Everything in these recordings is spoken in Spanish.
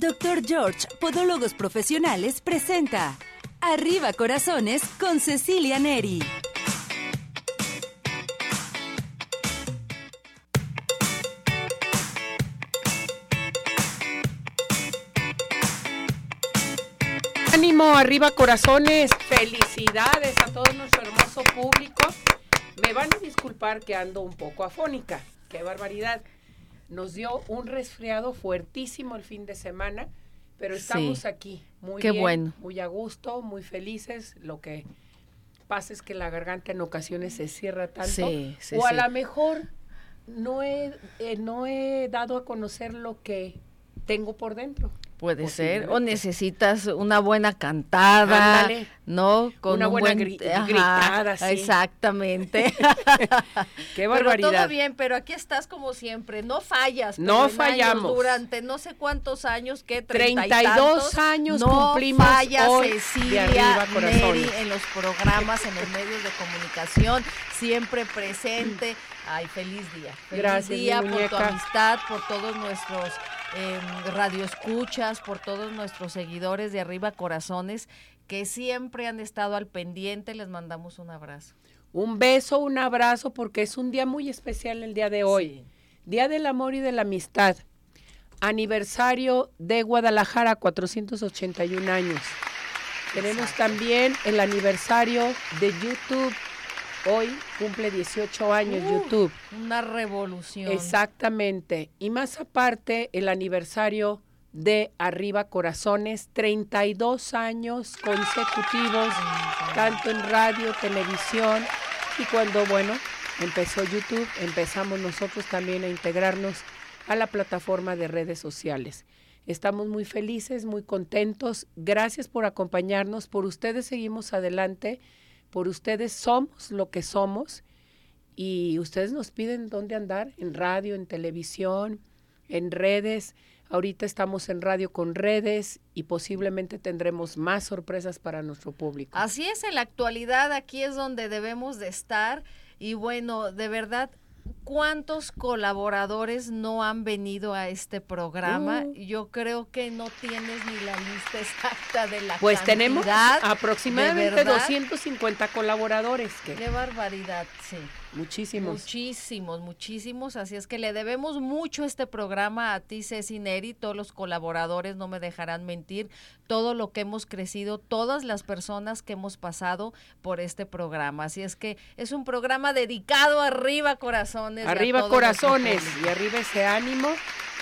Dr. George, Podólogos Profesionales, presenta Arriba Corazones con Cecilia Neri. Ánimo, arriba corazones, felicidades a todo nuestro hermoso público. Me van a disculpar que ando un poco afónica, qué barbaridad. Nos dio un resfriado fuertísimo el fin de semana, pero estamos aquí muy Qué bien, bueno. muy a gusto, muy felices. Lo que pasa es que la garganta en ocasiones se cierra tanto. Sí, sí, o a lo mejor no he, eh, no he dado a conocer lo que tengo por dentro. Puede ser, o necesitas una buena cantada, Ándale. ¿no? Una un buena buen- gri- Ajá, gritada, sí. Exactamente. Qué Pero barbaridad. todo bien, pero aquí estás como siempre, no fallas. No pero años, fallamos. durante no sé cuántos años, ¿qué? Treinta y 32 tantos, años no cumplimos fallas, hoy Cecilia de arriba. Neri, en los programas, en los medios de comunicación, siempre presente. Ay, feliz día. Feliz Gracias, día por tu amistad, por todos nuestros eh, radioescuchas, por todos nuestros seguidores de Arriba Corazones que siempre han estado al pendiente. Les mandamos un abrazo. Un beso, un abrazo, porque es un día muy especial el día de hoy. Día del amor y de la amistad. Aniversario de Guadalajara, 481 años. Tenemos Exacto. también el aniversario de YouTube. Hoy cumple 18 años Uh. YouTube. Una revolución. Exactamente. Y más aparte, el aniversario de Arriba Corazones, 32 años consecutivos, tanto en radio, televisión, y cuando, bueno, empezó YouTube, empezamos nosotros también a integrarnos a la plataforma de redes sociales. Estamos muy felices, muy contentos. Gracias por acompañarnos. Por ustedes seguimos adelante. Por ustedes somos lo que somos. Y ustedes nos piden dónde andar, en radio, en televisión, en redes. Ahorita estamos en radio con redes y posiblemente tendremos más sorpresas para nuestro público. Así es, en la actualidad aquí es donde debemos de estar y bueno, de verdad, ¿cuántos colaboradores no han venido a este programa? Uh. Yo creo que no tienes ni la lista exacta de la Pues tenemos cantidad. aproximadamente ¿de verdad? 250 colaboradores, que Qué barbaridad, sí. Muchísimos. Muchísimos, muchísimos. Así es que le debemos mucho este programa a ti, Ceci Neri, todos los colaboradores, no me dejarán mentir, todo lo que hemos crecido, todas las personas que hemos pasado por este programa. Así es que es un programa dedicado arriba corazones. Arriba corazones y arriba ese ánimo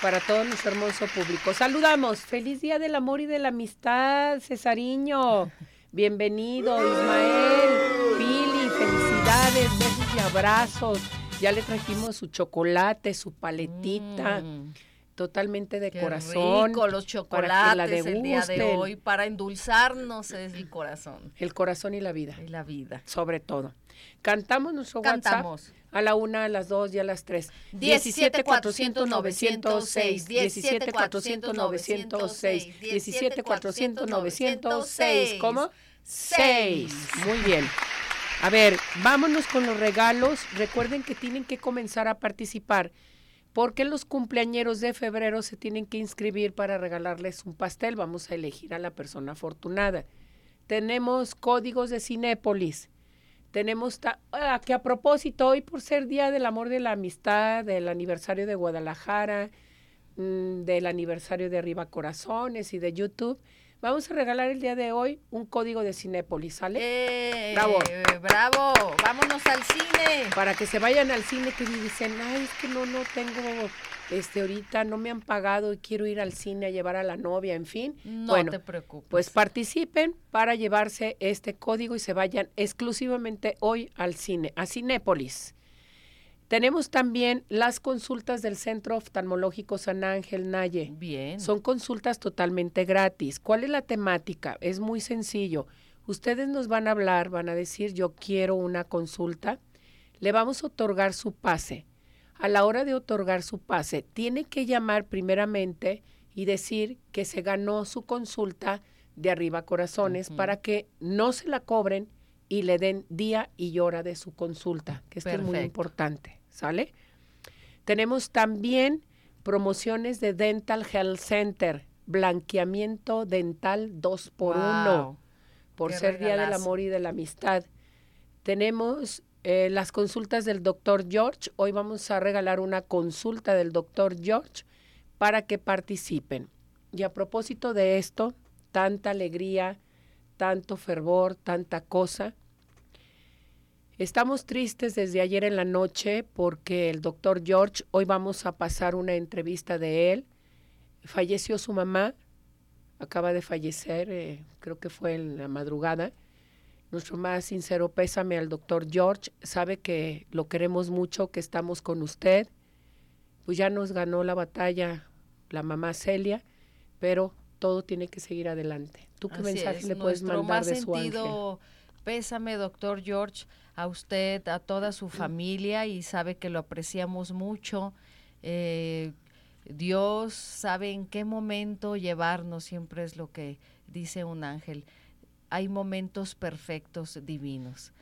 para todo nuestro hermoso público. Saludamos. Feliz Día del Amor y de la Amistad, Cesariño. Bienvenido, Ismael, Pili, felicidades, besos y abrazos. Ya le trajimos su chocolate, su paletita, Mm, totalmente de qué corazón. rico, los para que la chocolates el día de hoy para endulzarnos es el corazón El corazón y la vida, y la vida. sobre todo. Cantamos nuestro Cantamos. WhatsApp a la una, a las dos y a las tres. 17 400 906, 17 400 906, 17 400 906. ¿Cómo? 6. Muy bien. A ver, vámonos con los regalos. Recuerden que tienen que comenzar a participar porque los cumpleañeros de febrero se tienen que inscribir para regalarles un pastel. Vamos a elegir a la persona afortunada. Tenemos códigos de Cinépolis. Tenemos ah, que a propósito, hoy por ser Día del Amor de la Amistad, del aniversario de Guadalajara, mm, del aniversario de Arriba Corazones y de YouTube, vamos a regalar el día de hoy un código de Cinépolis, ¿sale? ¡Eh! Bravo. ¡Bravo! ¡Vámonos al cine! Para que se vayan al cine que dicen, ay, es que no, no tengo, este, ahorita no me han pagado y quiero ir al cine a llevar a la novia, en fin. No bueno, te preocupes. pues participen para llevarse este código y se vayan exclusivamente hoy al cine, a Cinépolis. Tenemos también las consultas del Centro Oftalmológico San Ángel Naye. Bien. Son consultas totalmente gratis. ¿Cuál es la temática? Es muy sencillo. Ustedes nos van a hablar, van a decir, yo quiero una consulta. Le vamos a otorgar su pase. A la hora de otorgar su pase, tiene que llamar primeramente y decir que se ganó su consulta de arriba corazones para que no se la cobren y le den día y hora de su consulta, que esto es muy importante, ¿sale? Tenemos también promociones de Dental Health Center. blanqueamiento dental 2 por 1 por ser Día del Amor y de la Amistad. Tenemos eh, las consultas del doctor George. Hoy vamos a regalar una consulta del doctor George para que participen. Y a propósito de esto, tanta alegría, tanto fervor, tanta cosa. Estamos tristes desde ayer en la noche porque el doctor George, hoy vamos a pasar una entrevista de él. Falleció su mamá, acaba de fallecer, eh, creo que fue en la madrugada. Nuestro más sincero pésame al doctor George. Sabe que lo queremos mucho, que estamos con usted. Pues ya nos ganó la batalla la mamá Celia, pero todo tiene que seguir adelante. ¿Tú qué mensaje le puedes mandar de su sentido, Pésame, doctor George, a usted, a toda su familia y sabe que lo apreciamos mucho. Eh, Dios sabe en qué momento llevarnos, siempre es lo que dice un ángel. Hay momentos perfectos divinos.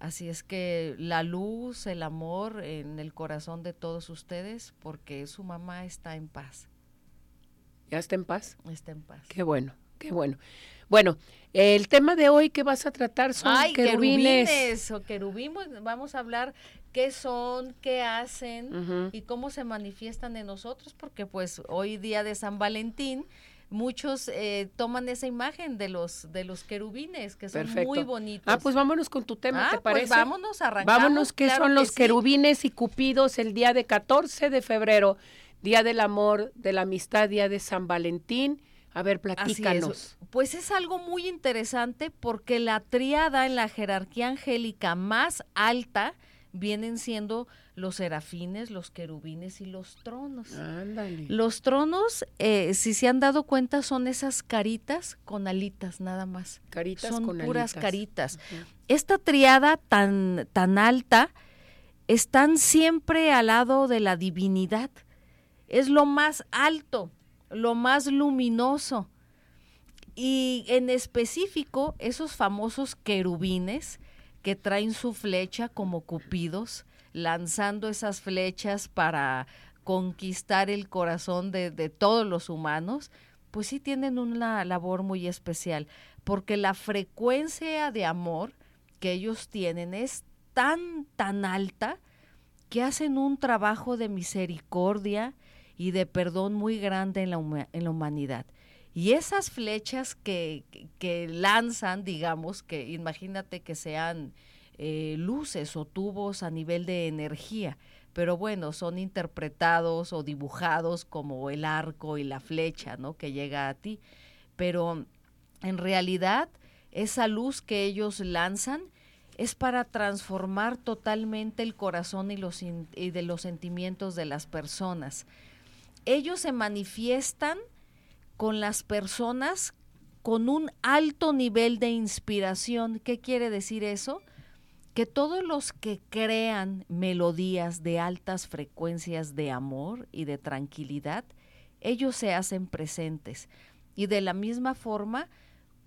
Así es que la luz, el amor en el corazón de todos ustedes, porque su mamá está en paz. ¿Ya está en paz? Está en paz. Qué bueno, qué bueno. Bueno, el tema de hoy que vas a tratar son Ay, querubines. o querubimos. Vamos a hablar qué son, qué hacen y cómo se manifiestan en nosotros, porque pues hoy día de San Valentín muchos eh, toman esa imagen de los de los querubines que son muy bonitos. Ah, pues vámonos con tu tema, ¿te ah, pues parece? Pues vámonos, arrancamos. Vámonos, ¿qué son los querubines y cupidos el día de 14 de febrero? Día del Amor, de la Amistad, Día de San Valentín. A ver, platícanos. Pues es algo muy interesante porque la triada en la jerarquía angélica más alta vienen siendo los serafines, los querubines y los tronos. Ándale. Los tronos, eh, si se han dado cuenta, son esas caritas con alitas nada más. Caritas son con puras caritas. Esta triada tan, tan alta están siempre al lado de la divinidad es lo más alto, lo más luminoso. Y en específico, esos famosos querubines que traen su flecha como cupidos, lanzando esas flechas para conquistar el corazón de, de todos los humanos, pues sí tienen una labor muy especial, porque la frecuencia de amor que ellos tienen es tan, tan alta que hacen un trabajo de misericordia, y de perdón muy grande en la, en la humanidad. Y esas flechas que, que, lanzan, digamos, que imagínate que sean eh, luces o tubos a nivel de energía, pero bueno, son interpretados o dibujados como el arco y la flecha, ¿no? Que llega a ti. Pero en realidad, esa luz que ellos lanzan es para transformar totalmente el corazón y, los, y de los sentimientos de las personas ellos se manifiestan con las personas con un alto nivel de inspiración. ¿Qué quiere decir eso? Que todos los que crean melodías de altas frecuencias de amor y de tranquilidad, ellos se hacen presentes. Y de la misma forma,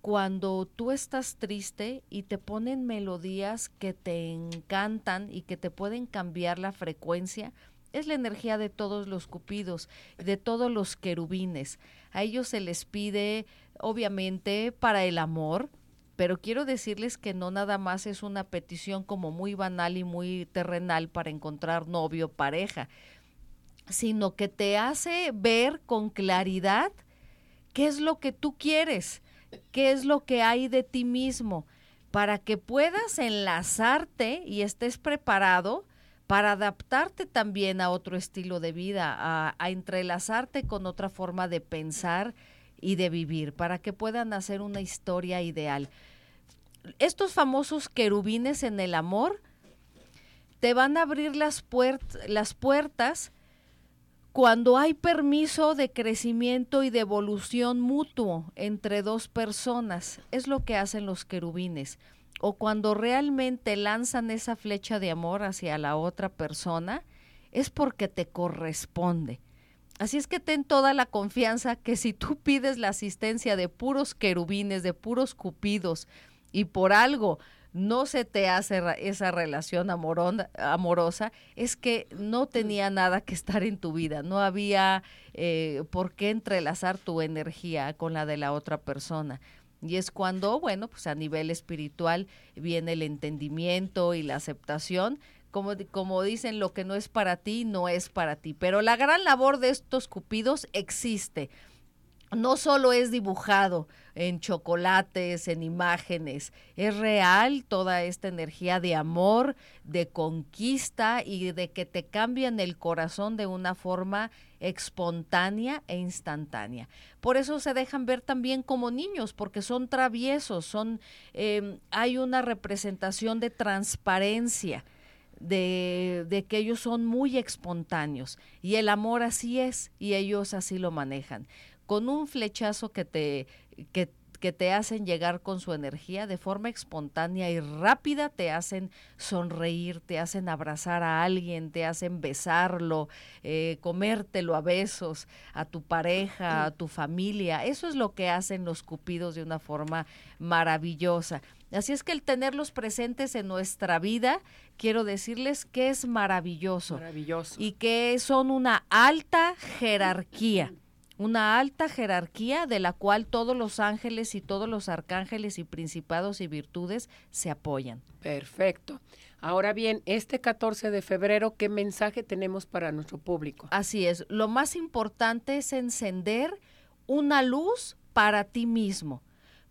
cuando tú estás triste y te ponen melodías que te encantan y que te pueden cambiar la frecuencia, es la energía de todos los cupidos, de todos los querubines. A ellos se les pide, obviamente, para el amor, pero quiero decirles que no nada más es una petición como muy banal y muy terrenal para encontrar novio, pareja, sino que te hace ver con claridad qué es lo que tú quieres, qué es lo que hay de ti mismo, para que puedas enlazarte y estés preparado para adaptarte también a otro estilo de vida, a, entrelazarte con otra forma de pensar y de vivir, para que puedan hacer una historia ideal. Estos famosos querubines en el amor te van a abrir las, las puertas cuando hay permiso de crecimiento y de evolución mutuo entre dos personas. Es lo que hacen los querubines o cuando realmente lanzan esa flecha de amor hacia la otra persona, es porque te corresponde. Así es que ten toda la confianza que si tú pides la asistencia de puros querubines, de puros cupidos, y por algo no se te hace esa relación amorosa, es que no tenía nada que estar en tu vida, no había eh, por qué entrelazar tu energía con la de la otra persona. Y es cuando, bueno, pues a nivel espiritual viene el entendimiento y la aceptación. Como, como dicen, lo que no es para ti, no es para ti. Pero la gran labor de estos cupidos existe no solo es dibujado en chocolates, en imágenes, es real toda esta energía de amor, de conquista y de que te cambian el corazón de una forma espontánea e instantánea. Por eso se dejan ver también como niños, porque son traviesos, son, em, hay una representación de transparencia. De, de, que ellos son muy espontáneos y el amor así es y ellos así lo manejan con un flechazo que te, que, te hacen llegar con su energía de forma espontánea y rápida, te hacen sonreír, te hacen abrazar a alguien, te hacen besarlo, eh, comértelo a besos, a tu pareja, a tu familia. Eso es lo que hacen los cupidos de una forma maravillosa. Así es que el tenerlos presentes en nuestra vida, quiero decirles que es maravilloso. Maravilloso. Y que son una alta jerarquía una alta jerarquía de la cual todos los ángeles y todos los arcángeles y principados y virtudes se apoyan. Perfecto. Ahora bien, este 14 de febrero, ¿qué mensaje tenemos para nuestro público? Así es, lo más importante es encender una luz para ti mismo.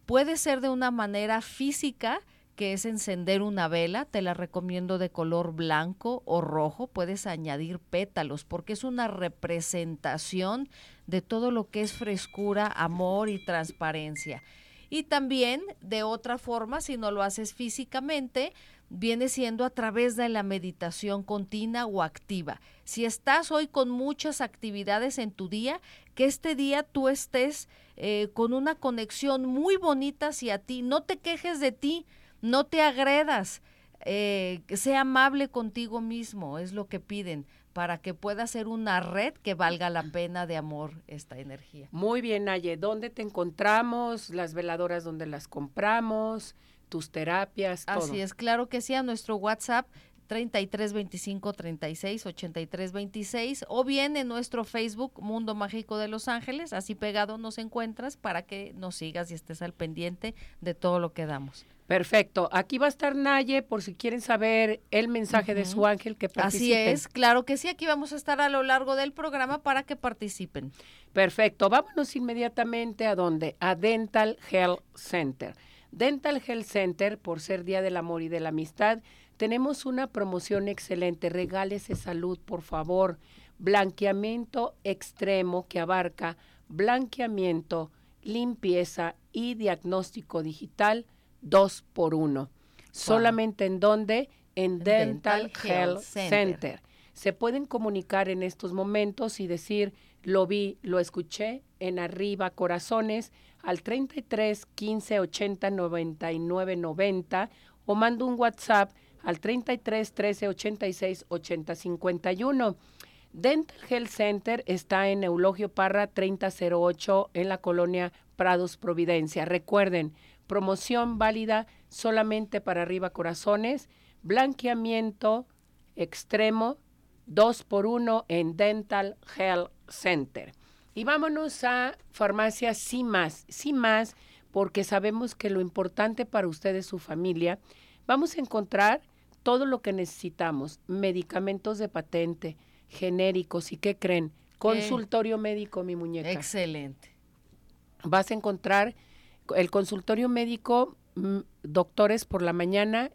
Puede ser de una manera física, que es encender una vela, te la recomiendo de color blanco o rojo, puedes añadir pétalos porque es una representación de todo lo que es frescura, amor y transparencia. Y también de otra forma, si no lo haces físicamente, viene siendo a través de la meditación continua o activa. Si estás hoy con muchas actividades en tu día, que este día tú estés eh, con una conexión muy bonita hacia ti, no te quejes de ti, no te agredas, eh, sea amable contigo mismo, es lo que piden, para que pueda ser una red que valga la pena de amor esta energía. Muy bien, Naye, ¿dónde te encontramos? Las veladoras, ¿dónde las compramos? Tus terapias, todo. Así es, claro que sí, a nuestro WhatsApp 33 25 36 83 26 o bien en nuestro Facebook Mundo Mágico de Los Ángeles, así pegado nos encuentras para que nos sigas y estés al pendiente de todo lo que damos. Perfecto. Aquí va a estar Naye por si quieren saber el mensaje de su ángel que participen. Así es, claro que sí. Aquí vamos a estar a lo largo del programa para que participen. Perfecto. Vámonos inmediatamente a dónde? A Dental Health Center. Dental Health Center, por ser Día del Amor y de la Amistad, tenemos una promoción excelente. Regálese salud, por favor. Blanqueamiento extremo que abarca blanqueamiento, limpieza y diagnóstico digital dos por uno. Solamente en donde? En Dental, Health Center. Se pueden comunicar en estos momentos y decir, lo vi, lo escuché en arriba, corazones, al 33 15 80 99 90 o mando un WhatsApp al 33 13 86 80 51. Dental Health Center está en Eulogio Parra 3008 en la colonia Prados Providencia. Recuerden, promoción válida solamente para arriba corazones, blanqueamiento extremo, 2 por 1 en Dental Health Center. Y vámonos a farmacia más, sí más, porque sabemos que lo importante para ustedes, su familia, vamos a encontrar todo lo que necesitamos, medicamentos de patente, genéricos y qué creen, consultorio médico, mi muñeca. Excelente. Vas a encontrar el consultorio médico, mm, doctores por la mañana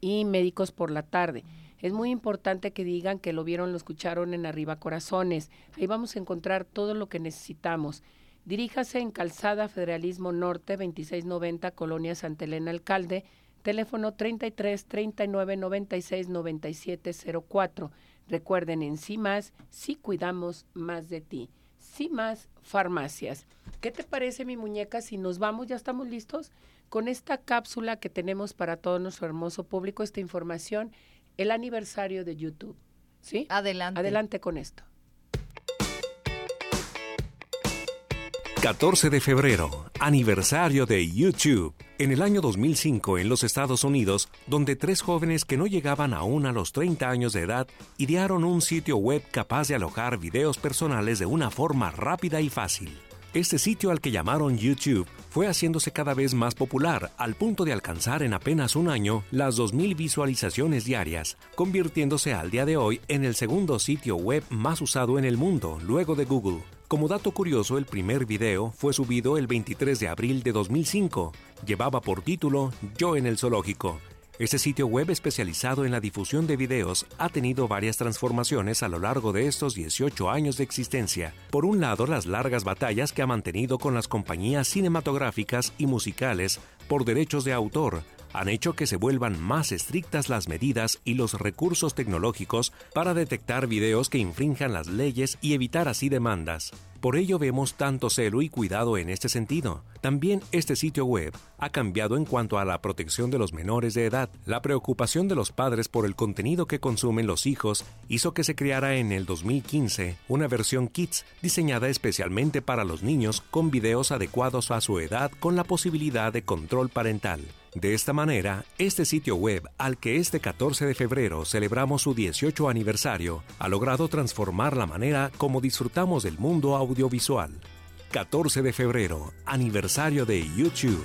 y médicos por la tarde. Es muy importante que digan que lo vieron, lo escucharon en Arriba Corazones. Ahí vamos a encontrar todo lo que necesitamos. Diríjase en Calzada Federalismo Norte 2690, Colonia Santa Elena Alcalde, teléfono 33 39 96 97 04. Recuerden, en sí más, sí cuidamos más de ti. Sí más farmacias. ¿Qué te parece, mi muñeca, si nos vamos, ya estamos listos con esta cápsula que tenemos para todo nuestro hermoso público, esta información, el aniversario de YouTube? ¿Sí? Adelante. Adelante con esto. 14 de febrero, aniversario de YouTube. En el año 2005 en los Estados Unidos, donde tres jóvenes que no llegaban aún a los 30 años de edad idearon un sitio web capaz de alojar videos personales de una forma rápida y fácil. Este sitio al que llamaron YouTube fue haciéndose cada vez más popular al punto de alcanzar en apenas un año las 2.000 visualizaciones diarias, convirtiéndose al día de hoy en el segundo sitio web más usado en el mundo, luego de Google. Como dato curioso, el primer video fue subido el 23 de abril de 2005. Llevaba por título Yo en el zoológico. Este sitio web especializado en la difusión de videos ha tenido varias transformaciones a lo largo de estos 18 años de existencia. Por un lado, las largas batallas que ha mantenido con las compañías cinematográficas y musicales por derechos de autor, han hecho que se vuelvan más estrictas las medidas y los recursos tecnológicos para detectar videos que infrinjan las leyes y evitar así demandas. Por ello vemos tanto celo y cuidado en este sentido. También este sitio web ha cambiado en cuanto a la protección de los menores de edad. La preocupación de los padres por el contenido que consumen los hijos hizo que se creara en el 2015 una versión Kids diseñada especialmente para los niños con videos adecuados a su edad con la posibilidad de control parental. De esta manera, este sitio web, al que este 14 de febrero celebramos su 18 aniversario, ha logrado transformar la manera como disfrutamos del mundo audiovisual. 14 de febrero, aniversario de YouTube.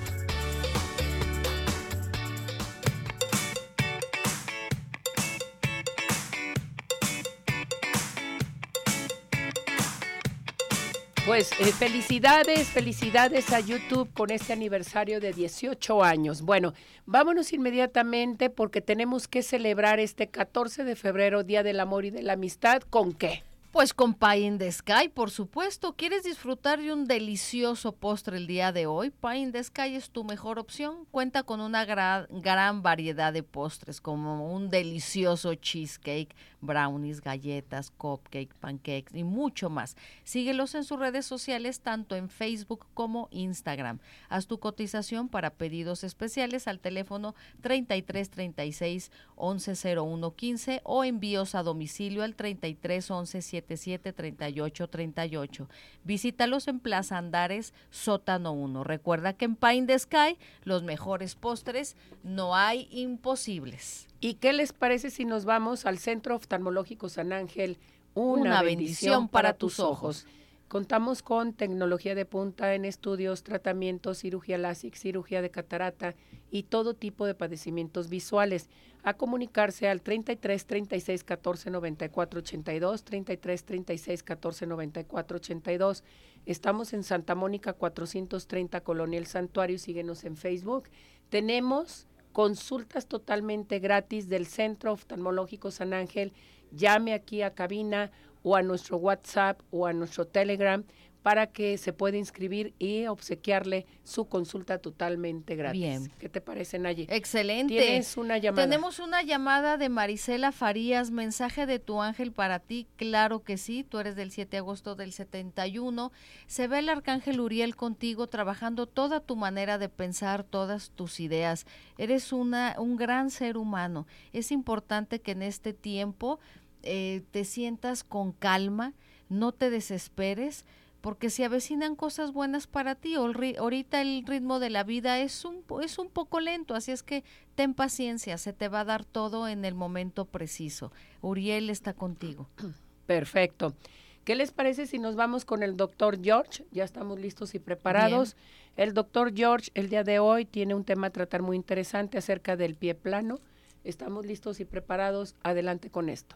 Pues eh, felicidades, felicidades a YouTube con este aniversario de 18 años. Bueno, vámonos inmediatamente porque tenemos que celebrar este 14 de febrero, Día del Amor y de la Amistad. ¿Con qué? Pues con Pie in the Sky, por supuesto. ¿Quieres disfrutar de un delicioso postre el día de hoy? Pie in the Sky es tu mejor opción. Cuenta con una gran variedad de postres, como un delicioso cheesecake, brownies, galletas, cupcake, pancakes y mucho más. Síguelos en sus redes sociales, tanto en Facebook como Instagram. Haz tu cotización para pedidos especiales al teléfono 3336 110115 o envíos a domicilio al 3311 773838. Visítalos en Plaza Andares, sótano 1. Recuerda que en Pine the Sky, los mejores postres, no hay imposibles. ¿Y qué les parece si nos vamos al Centro Oftalmológico San Ángel? Una, bendición, para, tus ojos. Contamos con tecnología de punta en estudios, tratamientos, cirugía láser, cirugía de catarata y todo tipo de padecimientos visuales. A comunicarse al 33 36 14 94 82, 33 36 14 94 82. Estamos en Santa Mónica 430 Colonia El Santuario, síguenos en Facebook. Tenemos consultas totalmente gratis del Centro Oftalmológico San Ángel. Llame aquí a cabina o a nuestro WhatsApp o a nuestro Telegram para que se pueda inscribir y obsequiarle su consulta totalmente gratis. Bien. ¿Qué te parece, Nayi? Excelente. Tienes una llamada. Tenemos una llamada de Marisela Farías, mensaje de tu ángel para ti. Claro que sí, tú eres del 7 de agosto del 71. Se ve el arcángel Uriel contigo trabajando toda tu manera de pensar, todas tus ideas. Eres una, un gran ser humano. Es importante que en este tiempo eh, te sientas con calma, no te desesperes, porque se avecinan cosas buenas para ti. Ahorita el ritmo de la vida es un, es un poco lento, así es que ten paciencia, se te va a dar todo en el momento preciso. Uriel está contigo. Perfecto. ¿Qué les parece si nos vamos con el doctor George? Ya estamos listos y preparados. El doctor George el día de hoy tiene un tema a tratar muy interesante acerca del pie plano. Estamos listos y preparados. Adelante con esto.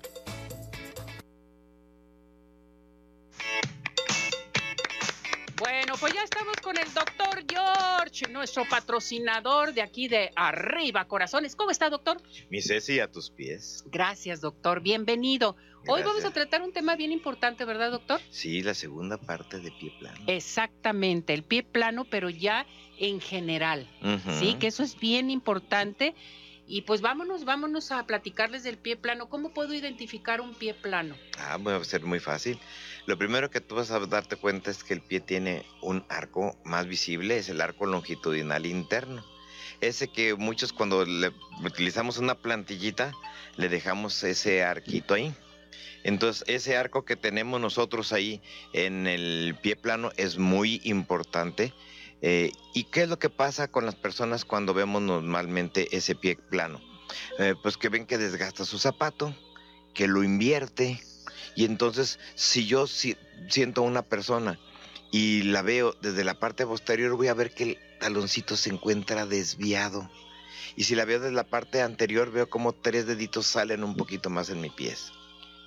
Nuestro patrocinador de aquí de Arriba Corazones. ¿Cómo está, doctor? Mi Ceci, a tus pies. Gracias, doctor. Bienvenido. Hoy vamos a tratar un tema bien importante, ¿verdad, doctor? Sí, la segunda parte de pie plano. Exactamente, el pie plano, pero ya en general. Sí, que eso es bien importante. Y pues vámonos, vámonos a platicarles del pie plano. ¿Cómo puedo identificar un pie plano? Ah, va a ser muy fácil. Lo primero que tú vas a darte cuenta es que el pie tiene un arco más visible, es el arco longitudinal interno. ese que muchos cuando utilizamos una plantillita, le dejamos ese arquito ahí. Entonces, ese arco que tenemos nosotros ahí en el pie plano es muy importante. Eh, ¿Y qué es lo que pasa con las personas cuando vemos normalmente ese pie plano? Eh, pues que ven que desgasta su zapato, que lo invierte. Y entonces, si yo siento a una persona y la veo desde la parte posterior, voy a ver que el taloncito se encuentra desviado. Y si la veo desde la parte anterior, veo como tres deditos salen un poquito más en mi pies.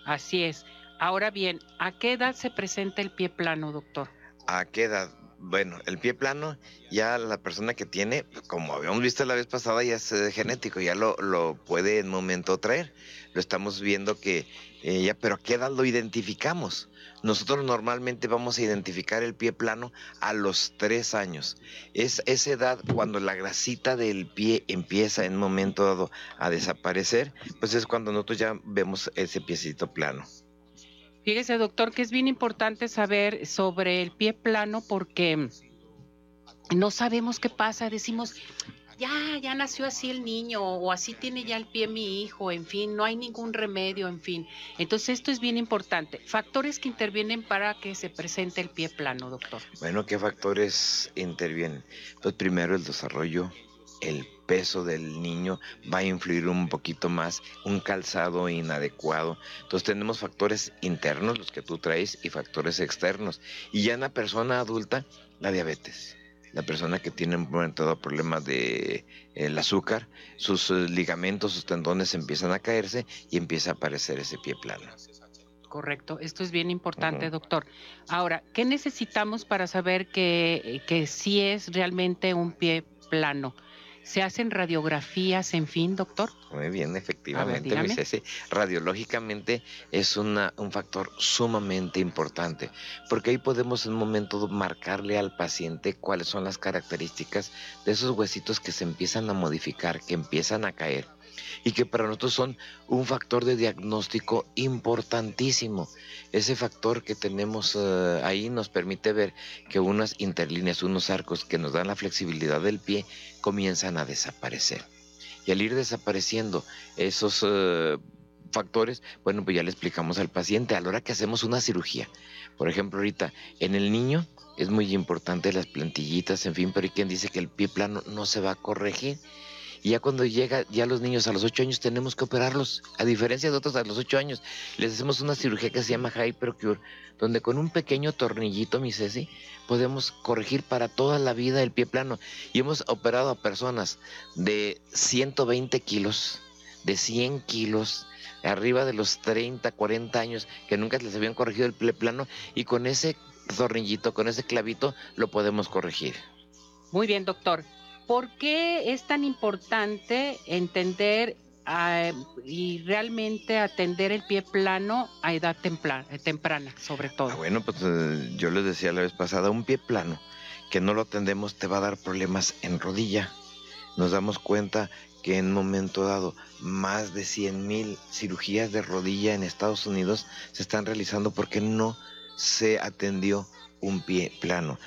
Así es. Ahora bien, ¿a qué edad se presenta el pie plano, doctor? ¿A qué edad? Bueno, el pie plano, ya la persona que tiene, como habíamos visto la vez pasada, ya es eh, genético, ya lo, lo puede en momento traer. Lo estamos viendo que eh, ya, pero ¿a qué edad lo identificamos? Nosotros normalmente vamos a identificar el pie plano a los tres años. Es esa edad cuando la grasita del pie empieza en momento dado a desaparecer, pues es cuando nosotros ya vemos ese piecito plano. Fíjese, doctor, que es bien importante saber sobre el pie plano porque no sabemos qué pasa. Decimos, ya, ya nació así el niño o así tiene ya el pie mi hijo, en fin, no hay ningún remedio, en fin. Entonces esto es bien importante. Factores que intervienen para que se presente el pie plano, doctor. Bueno, ¿qué factores intervienen? Pues primero el desarrollo el peso del niño va a influir un poquito más, un calzado inadecuado. Entonces tenemos factores internos, los que tú traes, y factores externos. Y ya en la persona adulta, la diabetes. La persona que tiene un momento problemas de el azúcar, sus eh, ligamentos, sus tendones empiezan a caerse y empieza a aparecer ese pie plano. Correcto, esto es bien importante, doctor. Ahora, ¿qué necesitamos para saber que, que sí es realmente un pie plano? ¿Se hacen radiografías, en fin, doctor? Muy bien, efectivamente, ver, Radiológicamente es una, un factor sumamente importante, porque ahí podemos en un momento marcarle al paciente cuáles son las características de esos huesitos que se empiezan a modificar, que empiezan a caer y que para nosotros son un factor de diagnóstico importantísimo. Ese factor que tenemos eh, ahí nos permite ver que unas interlíneas, unos arcos que nos dan la flexibilidad del pie comienzan a desaparecer. Y al ir desapareciendo esos eh, factores, bueno, pues ya le explicamos al paciente a la hora que hacemos una cirugía. Por ejemplo, ahorita en el niño es muy importante las plantillitas, en fin, pero hay quien dice que el pie plano no se va a corregir y ya cuando llega ya los niños a los 8 años tenemos que operarlos, a diferencia de otros a los 8 años. Les hacemos una cirugía que se llama Hypercure, donde con un pequeño tornillito, mi Ceci, podemos corregir para toda la vida el pie plano. Y hemos operado a personas de 120 kilos, de 100 kilos, arriba de los 30, 40 años, que nunca les habían corregido el pie plano, y con ese tornillito, con ese clavito, lo podemos corregir. Muy bien, doctor. ¿Por qué es tan importante entender ah, y realmente atender el pie plano a edad temprana, sobre todo? Ah, bueno, pues eh, yo les decía la vez pasada, un pie plano que no lo atendemos te va a dar problemas en rodilla. Nos damos cuenta que en momento dado más de 100 mil cirugías de rodilla en Estados Unidos se están realizando porque no se atendió un pie plano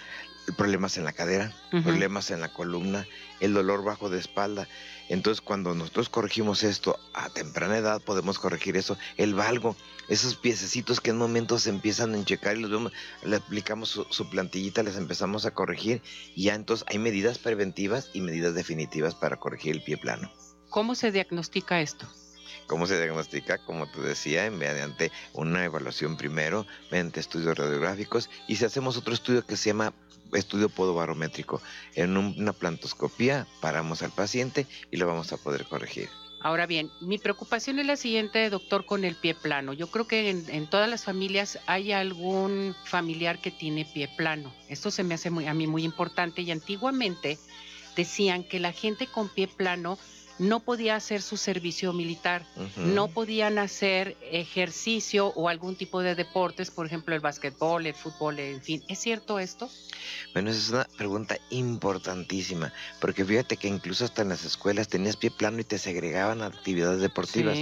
problemas en la cadera, problemas en la columna, el dolor bajo de espalda. Entonces, cuando nosotros corregimos esto a temprana edad, podemos corregir eso. El valgo, esos piececitos que en momentos se empiezan a enchecar y los vemos, le aplicamos su, plantillita, les empezamos a corregir. Y ya entonces hay medidas preventivas y medidas definitivas para corregir el pie plano. ¿Cómo se diagnostica esto? ¿Cómo se diagnostica? Como te decía, mediante una evaluación primero, mediante estudios radiográficos y si hacemos otro estudio que se llama estudio podobarométrico. En una plantoscopía paramos al paciente y lo vamos a poder corregir. Ahora bien, mi preocupación es la siguiente, doctor, con el pie plano. Yo creo que en, todas las familias hay algún familiar que tiene pie plano. Esto se me hace muy, a mí muy importante y antiguamente decían que la gente con pie plano no podía hacer su servicio militar, no podían hacer ejercicio o algún tipo de deportes, por ejemplo el básquetbol, el fútbol, en fin. ¿Es cierto esto? Bueno, esa es una pregunta importantísima, porque fíjate que incluso hasta en las escuelas tenías pie plano y te segregaban actividades deportivas.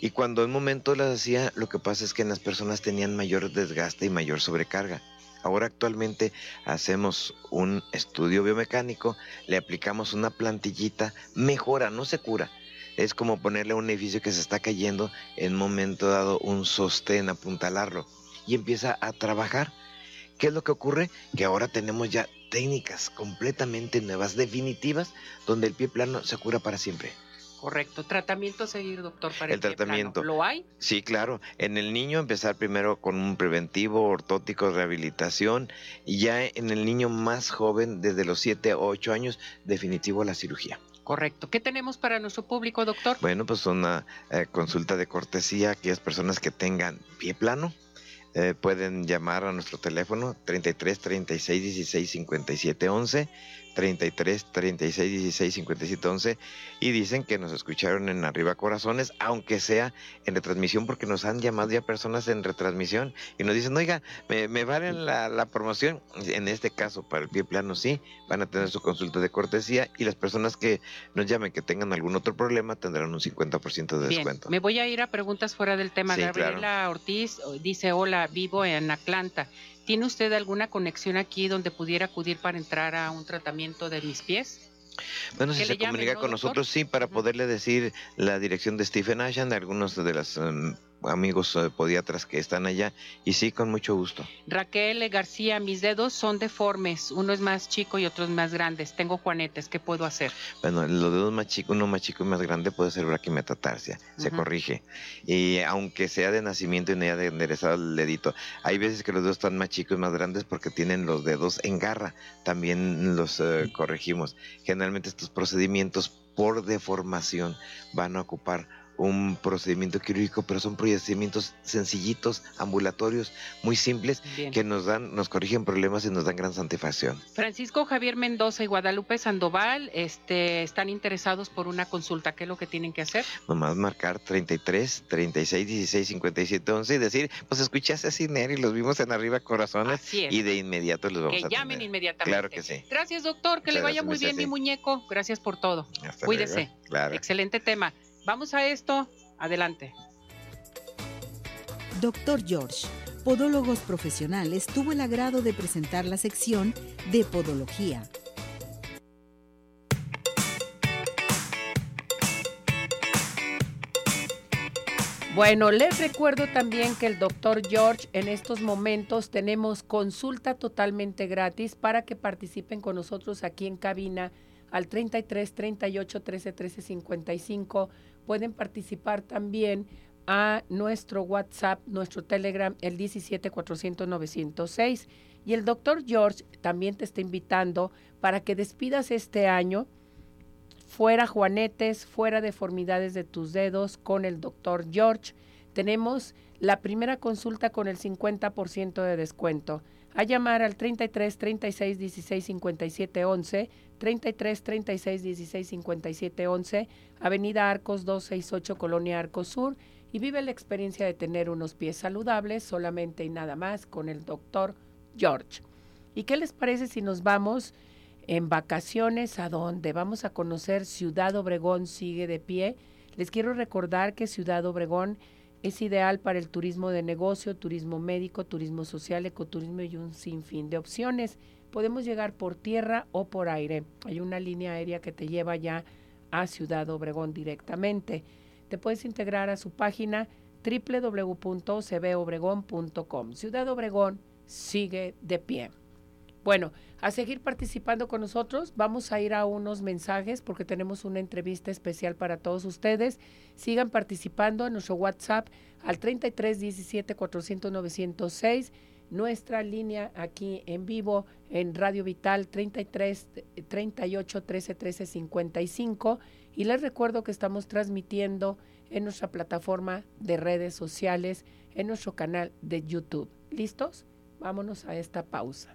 Y cuando en un momento las hacía, lo que pasa es que en las personas tenían mayor desgaste y mayor sobrecarga. Ahora actualmente hacemos un estudio biomecánico, le aplicamos una plantillita, mejora, no se cura. Es como ponerle a un edificio que se está cayendo en un momento dado un sostén, apuntalarlo y empieza a trabajar. ¿Qué es lo que ocurre? Que ahora tenemos ya técnicas completamente nuevas, definitivas, donde el pie plano se cura para siempre. Correcto. ¿Tratamiento a seguir, doctor, para el, tratamiento? ¿Lo hay? Sí, claro. En el niño empezar primero con un preventivo, ortótico, rehabilitación, y ya en el niño más joven, desde los 7 o 8 años, definitivo la cirugía. Correcto. ¿Qué tenemos para nuestro público, doctor? Bueno, pues una eh, consulta de cortesía, aquellas personas que tengan pie plano, eh, pueden llamar a nuestro teléfono 33 36 16 57 11 33 36 16 57 11 y dicen que nos escucharon en Arriba Corazones, aunque sea en retransmisión, porque nos han llamado ya personas en retransmisión y nos dicen, oiga, me, me valen la, la, promoción. En este caso, para el pie plano, sí, van a tener su consulta de cortesía y las personas que nos llamen que tengan algún otro problema tendrán un 50% de descuento. Me voy a ir a preguntas fuera del tema. Gabriela Ortiz dice, hola, vivo en Atlanta. ¿Tiene usted alguna conexión aquí donde pudiera acudir para entrar a un tratamiento de mis pies? Bueno, si se comunica con nosotros, sí, para poderle decir la dirección de Stephen Ashan, de algunos de las em, amigos eh, podiatras que están allá y sí, con mucho gusto. Raquel García, mis dedos son deformes, uno es más chico y otro es más grande. Tengo juanetes, ¿qué puedo hacer? Bueno, los dedos más chicos, uno más chico y más grande puede ser braquimetatarsia, se corrige. Y aunque sea de nacimiento y no haya de enderezado el dedito, hay veces que los dedos están más chicos y más grandes porque tienen los dedos en garra, también los eh, corregimos. Generalmente estos procedimientos por deformación van a ocupar un procedimiento quirúrgico, pero son procedimientos sencillitos, ambulatorios, muy simples, que nos dan, nos corrigen problemas y nos dan gran satisfacción. Francisco Javier Mendoza y Guadalupe Sandoval este, están interesados por una consulta. ¿Qué es lo que tienen que hacer? Nomás marcar 33, 36, 16, 57, 11 y decir, pues escuchaste a Ciner y los vimos en arriba corazones y de inmediato los vamos que a Que llamen inmediatamente. Claro que sí. Gracias, doctor. Que le vaya muy bien, mi muñeco. Gracias por todo. Cuídese. Claro. Excelente tema. Vamos a esto. Adelante. Doctor George, Podólogos Profesionales, tuvo el agrado de presentar la sección de Podología. Bueno, les recuerdo también que el doctor George en estos momentos tenemos consulta totalmente gratis para que participen con nosotros aquí en cabina al 33 38 13 13 55 pueden participar también a nuestro WhatsApp, nuestro Telegram, el 17 400 906. Y el doctor George también te está invitando para que despidas este año fuera juanetes, fuera deformidades de tus dedos con el doctor George. Tenemos la primera consulta con el 50% de descuento. A llamar al 33 36 16 57 11 33 36 16 57 11, Avenida Arcos 268, Colonia Arcos Sur, y vive la experiencia de tener unos pies saludables solamente y nada más con el doctor George. ¿Y qué les parece si nos vamos en vacaciones a donde vamos a conocer Ciudad Obregón sigue de pie? Les quiero recordar que Ciudad Obregón es ideal para el turismo de negocio, turismo médico, turismo social, ecoturismo y un sinfín de opciones podemos llegar por tierra o por aire. Hay una línea aérea que te lleva ya a Ciudad Obregón directamente. Te puedes integrar a su página www.cbobregón.com. Ciudad Obregón sigue de pie. Bueno, a seguir participando con nosotros, vamos a ir a unos mensajes porque tenemos una entrevista especial para todos ustedes. Sigan participando en nuestro WhatsApp al 33 17 400 906 nuestra línea aquí en vivo en Radio Vital 33 38 13 13 55 y les recuerdo que estamos transmitiendo en nuestra plataforma de redes sociales, en nuestro canal de YouTube. ¿Listos? Vámonos a esta pausa.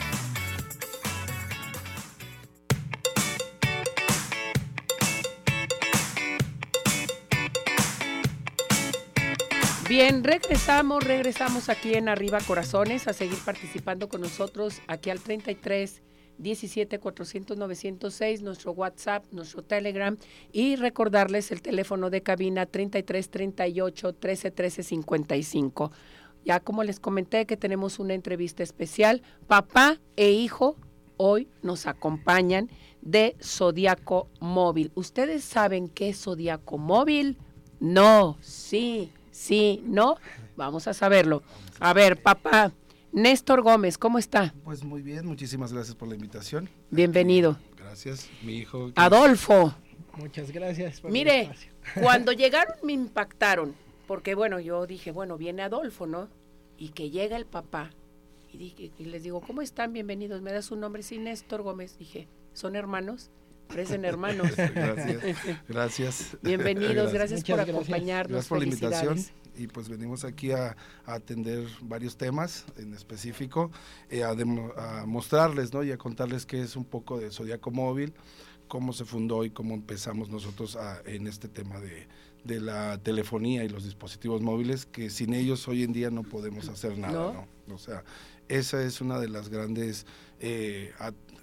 Bien, regresamos, regresamos aquí en Arriba Corazones a seguir participando con nosotros aquí al 33 17 400 906, nuestro WhatsApp, nuestro Telegram y recordarles el teléfono de cabina 33 38 13 13 55. Ya como les comenté que tenemos una entrevista especial, papá e hijo hoy nos acompañan de Zodiaco Móvil. ¿Ustedes saben qué es Zodiaco Móvil? No, sí, sí, no, vamos a saberlo. A ver, papá, Néstor Gómez, ¿cómo está? Pues muy bien, muchísimas gracias por la invitación. Bienvenido. Gracias, mi hijo. Adolfo. Muchas gracias. Por Mire, cuando llegaron me impactaron, porque bueno, yo dije, bueno, viene Adolfo, ¿no? Y que llega el papá. Y, dije, y les digo, ¿cómo están? Bienvenidos. ¿Me das su nombre? Sí, Néstor Gómez. Dije, ¿son hermanos? Parecen hermanos. gracias. Gracias. Bienvenidos, gracias, por acompañarnos. Gracias por la invitación y pues venimos aquí a, atender varios temas en específico, eh, a, mostrarles ¿no? y a contarles qué es un poco de Zodiaco Móvil, cómo se fundó y cómo empezamos nosotros en este tema de, de, la telefonía y los dispositivos móviles, que sin ellos hoy en día no podemos hacer nada. ¿no? O sea, esa es una de las grandes, eh,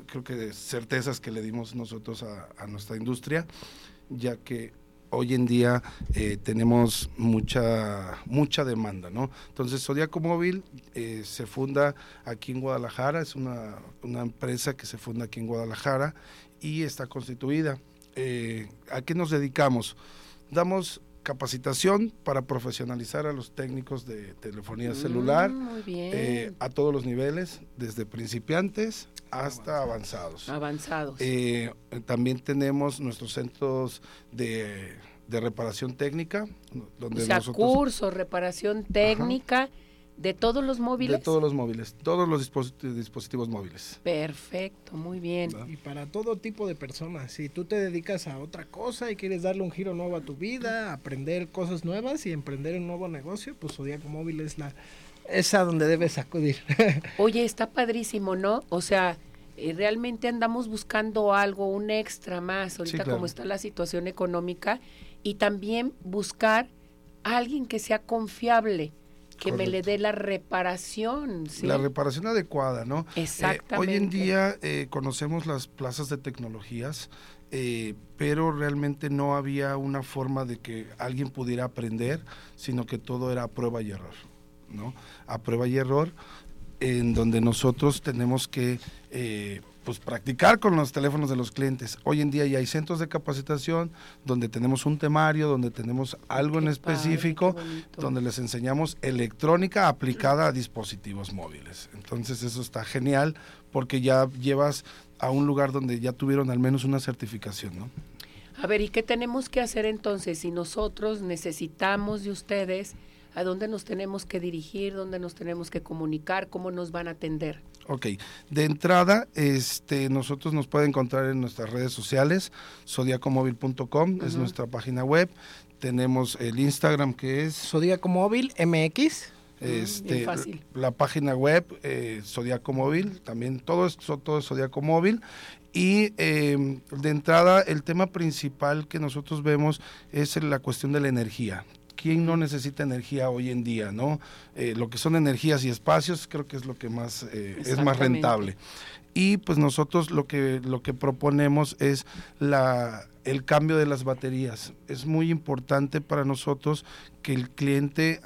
creo que certezas que le dimos nosotros a, a nuestra industria, ya que hoy en día eh, tenemos mucha mucha demanda, ¿no? Entonces Zodiaco Móvil eh, se funda aquí en Guadalajara, es una, una, empresa que se funda aquí en Guadalajara y está constituida. Eh, ¿A qué nos dedicamos? Damos capacitación para profesionalizar a los técnicos de telefonía mm, celular a todos los niveles, desde principiantes hasta avanzados. Avanzados. Eh, también tenemos nuestros centros de, reparación técnica. Donde o sea, curso, reparación técnica. ¿De todos los móviles? De todos los móviles, todos los dispositivos, móviles. Perfecto, muy bien. Y para todo tipo de personas, si tú te dedicas a otra cosa y quieres darle un giro nuevo a tu vida, aprender cosas nuevas y emprender un nuevo negocio, pues Zodiaco Móvil es la, es a donde debes acudir. Oye, está padrísimo, ¿no? O sea, eh, realmente andamos buscando algo, un extra más, ahorita como está la situación económica, y también buscar a alguien que sea confiable, que me le dé la reparación. La reparación adecuada, ¿no? Exactamente. Eh, hoy en día eh, conocemos las plazas de tecnologías, pero realmente no había una forma de que alguien pudiera aprender, sino que todo era a prueba y error. ¿No? A prueba y error, en donde nosotros tenemos que eh, pues practicar con los teléfonos de los clientes. Hoy en día ya hay centros de capacitación donde tenemos un temario, donde tenemos algo en específico, donde les enseñamos electrónica aplicada a dispositivos móviles. Entonces eso está genial porque ya llevas a un lugar donde ya tuvieron al menos una certificación, ¿no? A ver, ¿y qué tenemos que hacer entonces si nosotros necesitamos de ustedes? A dónde nos tenemos que dirigir, dónde nos tenemos que comunicar, cómo nos van a atender. Ok, de entrada, este, nosotros nos pueden encontrar en nuestras redes sociales, zodiacomóvil.com es nuestra página web, tenemos el Instagram que es Zodiacomóvil MX. Este, la página web eh, Zodiaco Móvil, también todo es, todo es Zodiaco Móvil. Y em, de entrada, el tema principal que nosotros vemos es la cuestión de la energía. ¿Quién no necesita energía hoy en día? ¿no? Eh, lo que son energías y espacios creo que es lo que más eh, es más rentable. Y pues nosotros lo que, lo que proponemos es la, el cambio de las baterías. Es muy importante para nosotros que el cliente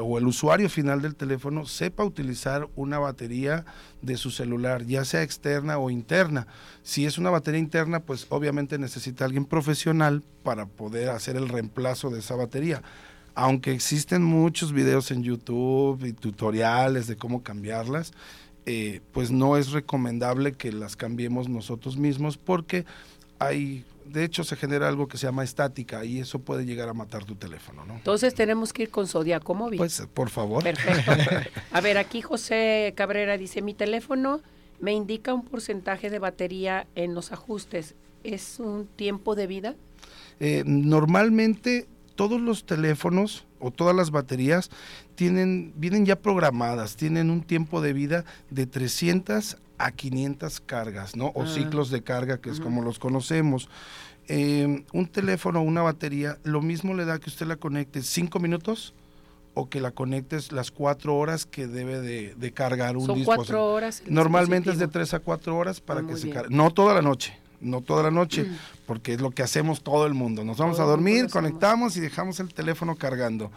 o el usuario final del teléfono sepa utilizar una batería de su celular, ya sea externa o interna. Si es una batería interna, pues obviamente necesita alguien profesional para poder hacer el reemplazo de esa batería. Aunque existen muchos videos en YouTube y tutoriales de cómo cambiarlas, eh, pues no es recomendable que las cambiemos nosotros mismos porque hay de hecho se genera algo que se llama estática y eso puede llegar a matar tu teléfono, ¿no? Entonces tenemos que ir con Zodiaco Móvil. Pues por favor. Perfecto. A ver, aquí José Cabrera dice, mi teléfono me indica un porcentaje de batería en los ajustes. ¿Es un tiempo de vida? Eh, normalmente todos los teléfonos o todas las baterías tienen, vienen ya programadas, tienen un tiempo de vida de 300 a 500 cargas, ¿no? O ah. ciclos de carga, que es como los conocemos. Em, un teléfono o una batería, lo mismo le da que usted la conecte 5 minutos o que la conectes las 4 horas que debe de, cargar un Son dispositivo. horas. Normalmente es de 3 a 4 horas para ah, que se cargue. No toda la noche, no toda la noche, mm. Porque es lo que hacemos todo el mundo. Nos vamos a dormir, conectamos y dejamos el teléfono cargando.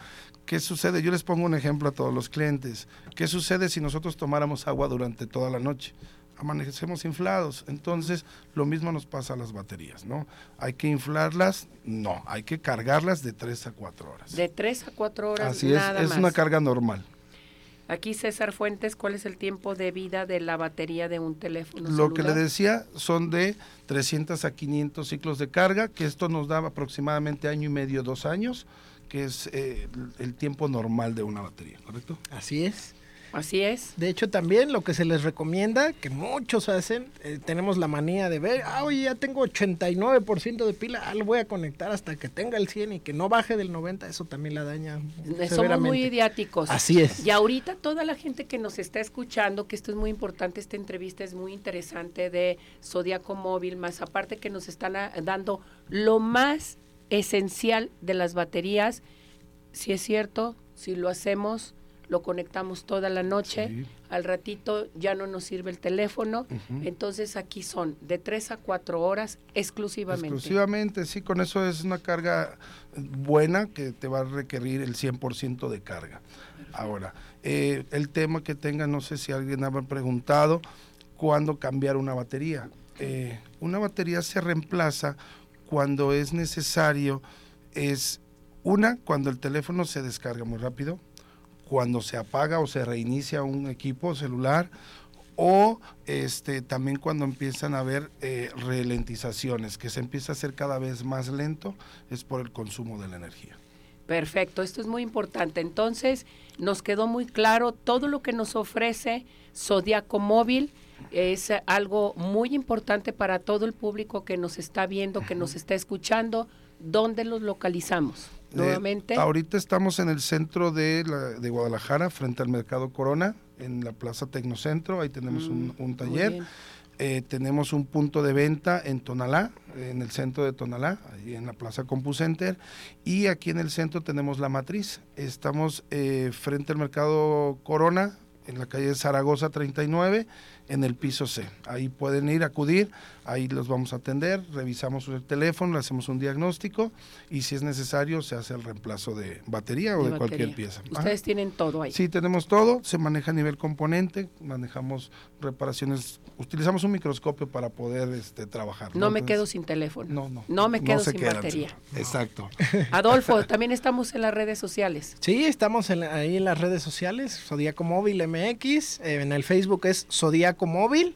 ¿Qué sucede? Yo les pongo un ejemplo a todos los clientes. ¿Qué sucede si nosotros tomáramos agua durante toda la noche? Amanecemos inflados. Entonces, lo mismo nos pasa a las baterías, ¿no? ¿Hay que inflarlas? No, hay que cargarlas de 3 a 4 horas. De 3 a 4 horas. Así es, es una carga normal. Aquí César Fuentes, ¿cuál es el tiempo de vida de la batería de un teléfono? Lo que le decía son de 300 a 500 ciclos de carga, que esto nos da aproximadamente año y medio, dos años que es eh, el tiempo normal de una batería, ¿correcto? Así es. Así es. De hecho, también lo que se les recomienda, que muchos hacen, eh, tenemos la manía de ver, ah, oye, ya tengo 89% de pila, ah, lo voy a conectar hasta que tenga el 100 y que no baje del 90, eso también la daña. Somos muy idiáticos. Así es. Y ahorita toda la gente que nos está escuchando, que esto es muy importante, esta entrevista es muy interesante de Zodiaco Móvil, más aparte que nos están ah, dando lo más esencial de las baterías. Si es cierto, si lo hacemos, lo conectamos toda la noche, al ratito ya no nos sirve el teléfono, entonces aquí son de 3 a 4 horas exclusivamente. Exclusivamente, sí, con eso es una carga buena que te va a requerir el 100% de carga. Ahora, eh, el tema que tenga, no sé si alguien ha preguntado, ¿cuándo cambiar una batería? Eh, una batería se reemplaza cuando es necesario, es una, cuando el teléfono se descarga muy rápido, cuando se apaga o se reinicia un equipo celular o este, también cuando empiezan a haber eh, ralentizaciones, que se empieza a hacer cada vez más lento, es por el consumo de la energía. Perfecto, esto es muy importante. Entonces, nos quedó muy claro todo lo que nos ofrece Zodiaco Móvil. Es algo muy importante para todo el público que nos está viendo, que nos está escuchando. ¿Dónde los localizamos? Nuevamente. ahorita estamos en el centro de, de, Guadalajara, frente al Mercado Corona, en la Plaza Tecnocentro, ahí tenemos un, mm, taller. Eh, tenemos un punto de venta en Tonalá, en el centro de Tonalá, ahí en la Plaza CompuCenter, y aquí en el centro tenemos la matriz. Estamos eh, frente al Mercado Corona, en la calle Zaragoza 39, en el piso C. Ahí pueden ir, acudir, ahí los vamos a atender, revisamos el teléfono, le hacemos un diagnóstico y si es necesario se hace el reemplazo de batería o de, cualquier pieza. Ustedes tienen todo ahí. Sí, tenemos todo, se maneja a nivel componente, manejamos reparaciones, utilizamos un microscopio para poder este, trabajar. No, me quedo sin teléfono. No, no. No me quedo sin batería. Exacto. Adolfo, también estamos en las redes sociales. Sí, estamos ahí en las redes sociales, Zodíaco Móvil MX, eh, en el Facebook es Zodíaco Móvil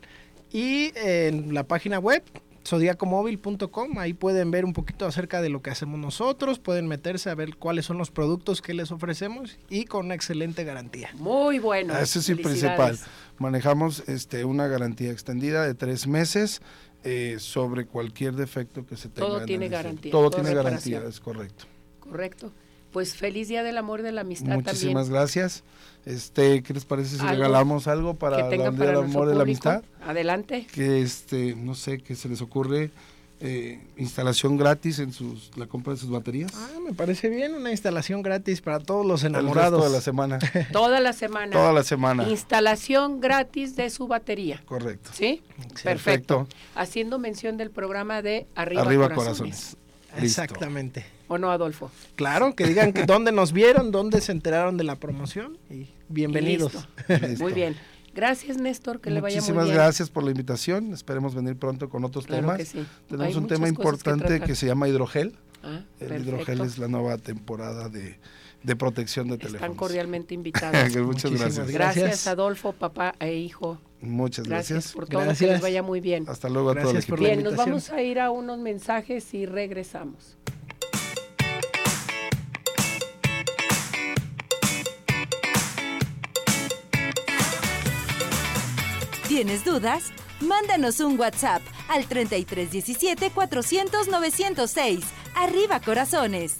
y en la página web zodiacomóvil.com, ahí pueden ver un poquito acerca de lo que hacemos nosotros, pueden meterse a ver cuáles son los productos que les ofrecemos y con una excelente garantía. Muy bueno. Ah, ese es el principal. Manejamos este, una garantía extendida de tres meses eh, sobre cualquier defecto que se tenga. Todo tiene garantía. Todo, tiene garantía, es correcto. Correcto. Pues feliz día del amor y de la amistad Muchísimas gracias. Este, ¿qué les parece si regalamos algo para el día del amor y de la amistad? Adelante. Que este, no sé, que se les ocurre eh, instalación gratis en sus la compra de sus baterías. Ah, me parece bien una instalación gratis para todos los enamorados. Toda la semana. Toda la semana. Toda la semana. Instalación gratis de su batería. Correcto. ¿Sí? Perfecto. Haciendo mención del programa de Arriba, Corazones. Exactamente. ¿O no, Adolfo? Claro, que digan que dónde nos vieron, dónde se enteraron de la promoción y bienvenidos. Muy bien. Gracias, Néstor, que le vaya muy bien. Muchísimas gracias por la invitación. Esperemos venir pronto con otros temas. Tenemos un tema importante que, se llama hidrogel. Ah, el hidrogel es la nueva temporada de, protección de teléfonos. Están cordialmente invitados. Muchas gracias. gracias. Adolfo, papá e hijo. Muchas gracias. por todo, que les vaya muy bien. Hasta luego a todos. Bien, nos vamos a ir a unos mensajes y regresamos. ¿Tienes dudas? Mándanos un WhatsApp al 3317 400 906. Arriba corazones.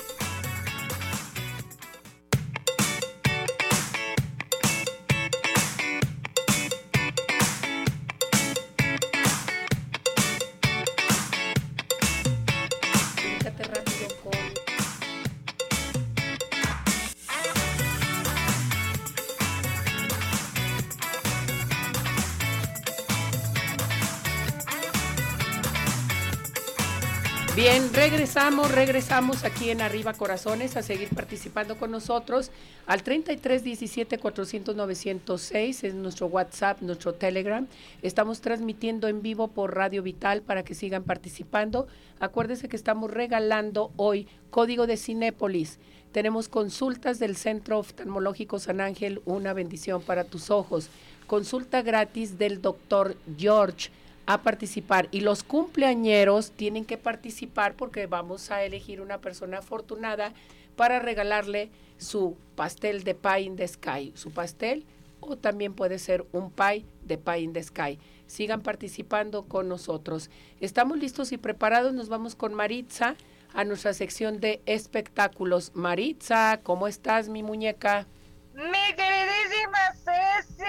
Regresamos, regresamos aquí en Arriba Corazones a seguir participando con nosotros al 33 17 400 906 es nuestro WhatsApp, nuestro Telegram. Estamos transmitiendo en vivo por Radio Vital para que sigan participando. Acuérdense que estamos regalando hoy código de Cinépolis. Tenemos consultas del Centro Oftalmológico San Ángel, una bendición para tus ojos. Consulta gratis del doctor George a participar y los cumpleañeros tienen que participar porque vamos a elegir una persona afortunada para regalarle su pastel de pie in the sky, su pastel o también puede ser un pie de pie in the sky. Sigan participando con nosotros. Estamos listos y preparados. Nos vamos con Maritza a nuestra sección de espectáculos. Maritza, ¿cómo estás, mi muñeca? Mi queridísima Ceci,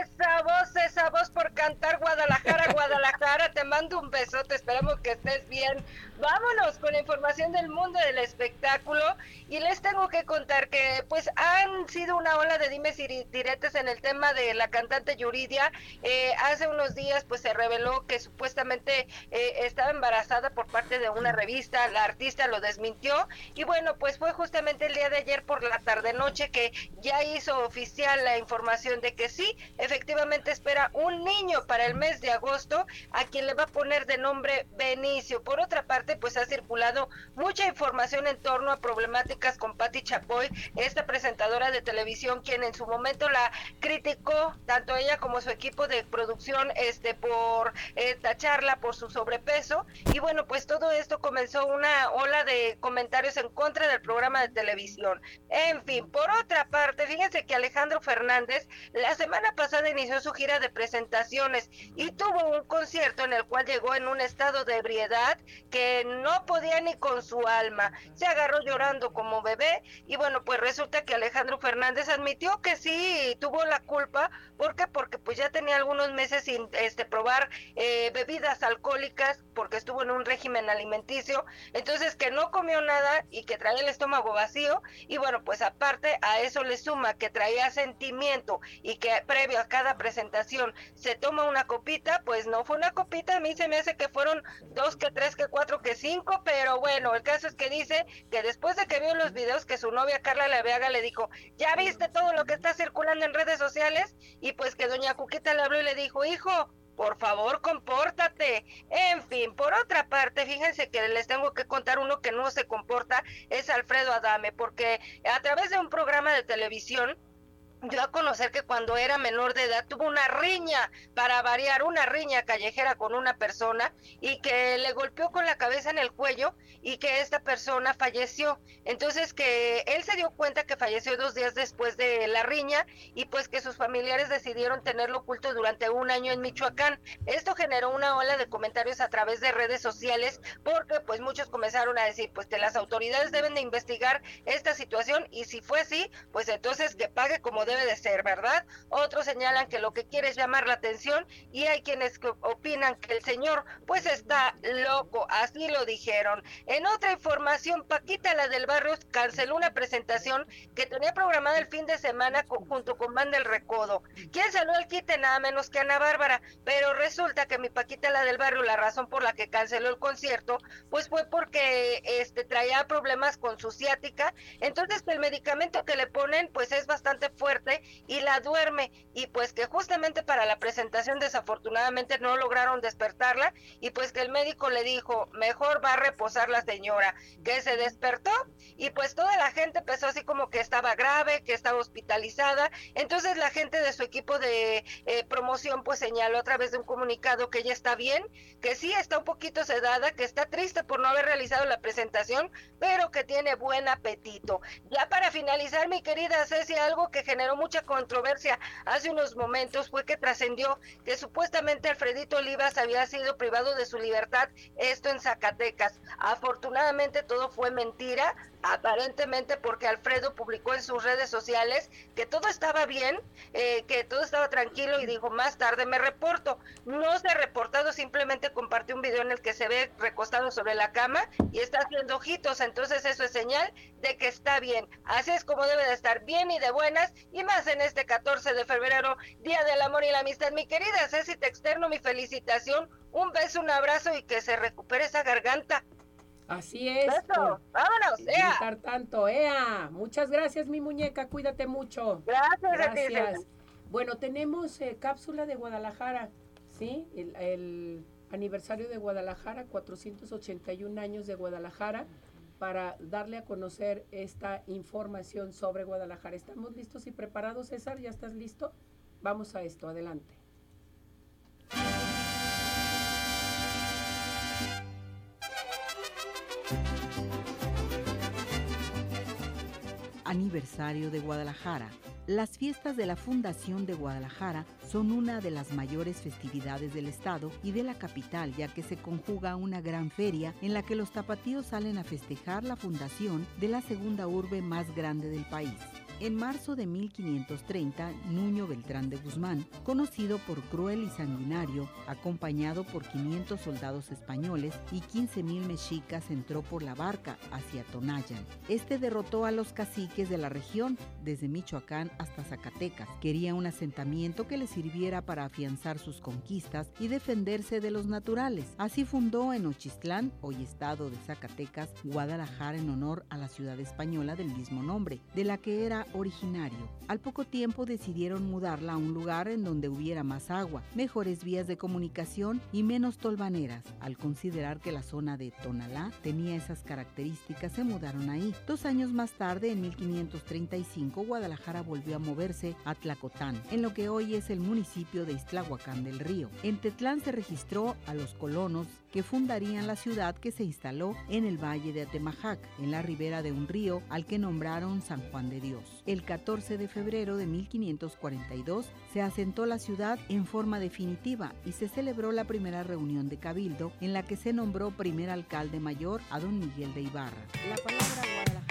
esa voz, esa voz por cantar Guadalajara, Guadalajara. Te mando un besote, esperamos que estés bien. Vámonos con la información del mundo del espectáculo y les tengo que contar que pues han sido una ola de dimes y diretes en el tema de la cantante Yuridia. Eh, hace unos días pues se reveló que supuestamente eh, estaba embarazada por parte de una revista, la artista lo desmintió y bueno pues fue justamente el día de ayer por la tarde noche que ya hizo oficial la información de que sí, efectivamente espera un niño para el mes de agosto a quien le va a poner de nombre Benicio. Por otra parte pues ha circulado mucha información en torno a problemáticas con Patti Chapoy, esta presentadora de televisión, quien en su momento la criticó, tanto ella como su equipo de producción, este, por esta charla, por su sobrepeso. Y bueno, pues todo esto comenzó una ola de comentarios en contra del programa de televisión. En fin, por otra parte, fíjense que Alejandro Fernández la semana pasada inició su gira de presentaciones y tuvo un concierto en el cual llegó en un estado de ebriedad que no podía ni con su alma. Se agarró llorando como bebé y bueno, pues resulta que Alejandro Fernández admitió que sí tuvo la culpa. ¿Por qué? Porque pues ya tenía algunos meses sin este, probar eh, bebidas alcohólicas porque estuvo en un régimen alimenticio. Entonces que no comió nada y que traía el estómago vacío. Y bueno, pues aparte a eso le suma que traía sentimiento y que previo a cada presentación se toma una copita, pues no fue una copita, a mí se me hace que fueron dos, que tres, que cuatro, que cinco, pero bueno, el caso es que dice que después de que vio los videos que su novia Carla Leveaga le dijo, ya viste todo lo que está circulando en redes sociales, y pues que doña Cuquita le habló y le dijo, hijo, por favor, compórtate. En fin, por otra parte, fíjense que les tengo que contar uno que no se comporta, es Alfredo Adame, porque a través de un programa de televisión, dio a conocer que cuando era menor de edad tuvo una riña, para variar, una riña callejera con una persona y que le golpeó con la cabeza en el cuello y que esta persona falleció. Entonces que él se dio cuenta que falleció dos días después de la riña y pues que sus familiares decidieron tenerlo oculto durante un año en Michoacán. Esto generó una ola de comentarios a través de redes sociales porque pues muchos comenzaron a decir pues que las autoridades deben de investigar esta situación y si fue así, pues entonces que pague como debe de ser, ¿verdad? Otros señalan que lo que quiere es llamar la atención y hay quienes opinan que el señor pues está loco, así lo dijeron. En otra información, Paquita, la del barrio, canceló una presentación que tenía programada el fin de semana junto con Banda del Recodo. ¿Quién salió al quite? Nada menos que Ana Bárbara, pero resulta que mi Paquita, la del barrio, la razón por la que canceló el concierto, pues fue porque este traía problemas con su ciática, entonces el medicamento que le ponen pues es bastante fuerte y la duerme. Y pues que justamente para la presentación desafortunadamente no lograron despertarla y pues que el médico le dijo mejor va a reposar la señora que se despertó y pues toda la gente empezó así como que estaba grave que estaba hospitalizada. Entonces la gente de su equipo de eh, promoción pues señaló a través de un comunicado que ella está bien que sí está un poquito sedada que está triste por no haber realizado la presentación pero que tiene buen apetito. Ya para finalizar mi querida Ceci algo que generó mucha controversia hace unos momentos fue que trascendió que supuestamente Alfredito Olivas había sido privado de su libertad, esto en Zacatecas. Afortunadamente todo fue mentira, aparentemente porque Alfredo publicó en sus redes sociales que todo estaba bien, eh, que todo estaba tranquilo y dijo más tarde me reporto. No se ha reportado, simplemente compartió un video en el que se ve recostado sobre la cama y está haciendo ojitos, entonces eso es señal de que está bien. Así es como debe de estar bien y de buenas y más en este 14 de febrero, Día del Amor y la Amistad. Mi querida Ceci, te externo mi felicitación, un beso, un abrazo y que se recupere esa garganta. Así es. vámonos, Ea. tanto, Ea. Muchas gracias, mi muñeca, cuídate mucho. Gracias, gracias. Bueno, tenemos eh, cápsula de Guadalajara, ¿sí? El, el, aniversario de Guadalajara, 481 años de Guadalajara, para darle a conocer esta información sobre Guadalajara. ¿Estamos listos y preparados, César? ¿Ya estás listo? Vamos a esto, adelante. Aniversario de Guadalajara. Las fiestas de la Fundación de Guadalajara son una de las mayores festividades del estado y de la capital, ya que se conjuga una gran feria en la que los tapatíos salen a festejar la fundación de la segunda urbe más grande del país. En marzo de 1530, Nuño Beltrán de Guzmán, conocido por cruel y sanguinario, acompañado por 500 soldados españoles y 15.000 mexicas, entró por la barca hacia Tonayan. Este derrotó a los caciques de la región, desde Michoacán hasta Zacatecas. Quería un asentamiento que le sirviera para afianzar sus conquistas y defenderse de los naturales. Así fundó en Ochistlán, hoy estado de Zacatecas, Guadalajara en honor a la ciudad española del mismo nombre, de la que era originario. Al poco tiempo decidieron mudarla a un lugar en donde hubiera más agua, mejores vías de comunicación y menos tolvaneras. Al considerar que la zona de Tonalá tenía esas características, se mudaron ahí. Dos años más tarde, en 1535, Guadalajara volvió a moverse a Tlacotán, en lo que hoy es el municipio de Iztlahuacán del Río. En Tetlán se registró a los colonos que fundarían la ciudad que se instaló en el valle de Atemajac, en la ribera de un río al que nombraron San Juan de Dios. El 14 de febrero de 1542 se asentó la ciudad en forma definitiva y se celebró la primera reunión de cabildo en la que se nombró primer alcalde mayor a don Miguel de Ibarra. La palabra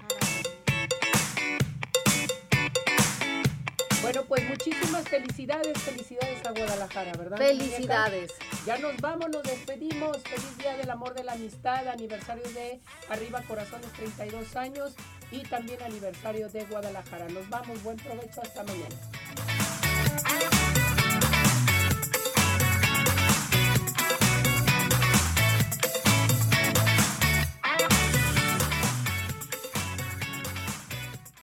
Bueno, pues muchísimas felicidades, felicidades a Guadalajara, ¿verdad? Felicidades. Ya nos vamos, nos despedimos. Feliz Día del Amor de la Amistad, aniversario de Arriba Corazones 32 años y también aniversario de Guadalajara. Nos vamos, buen provecho, hasta mañana.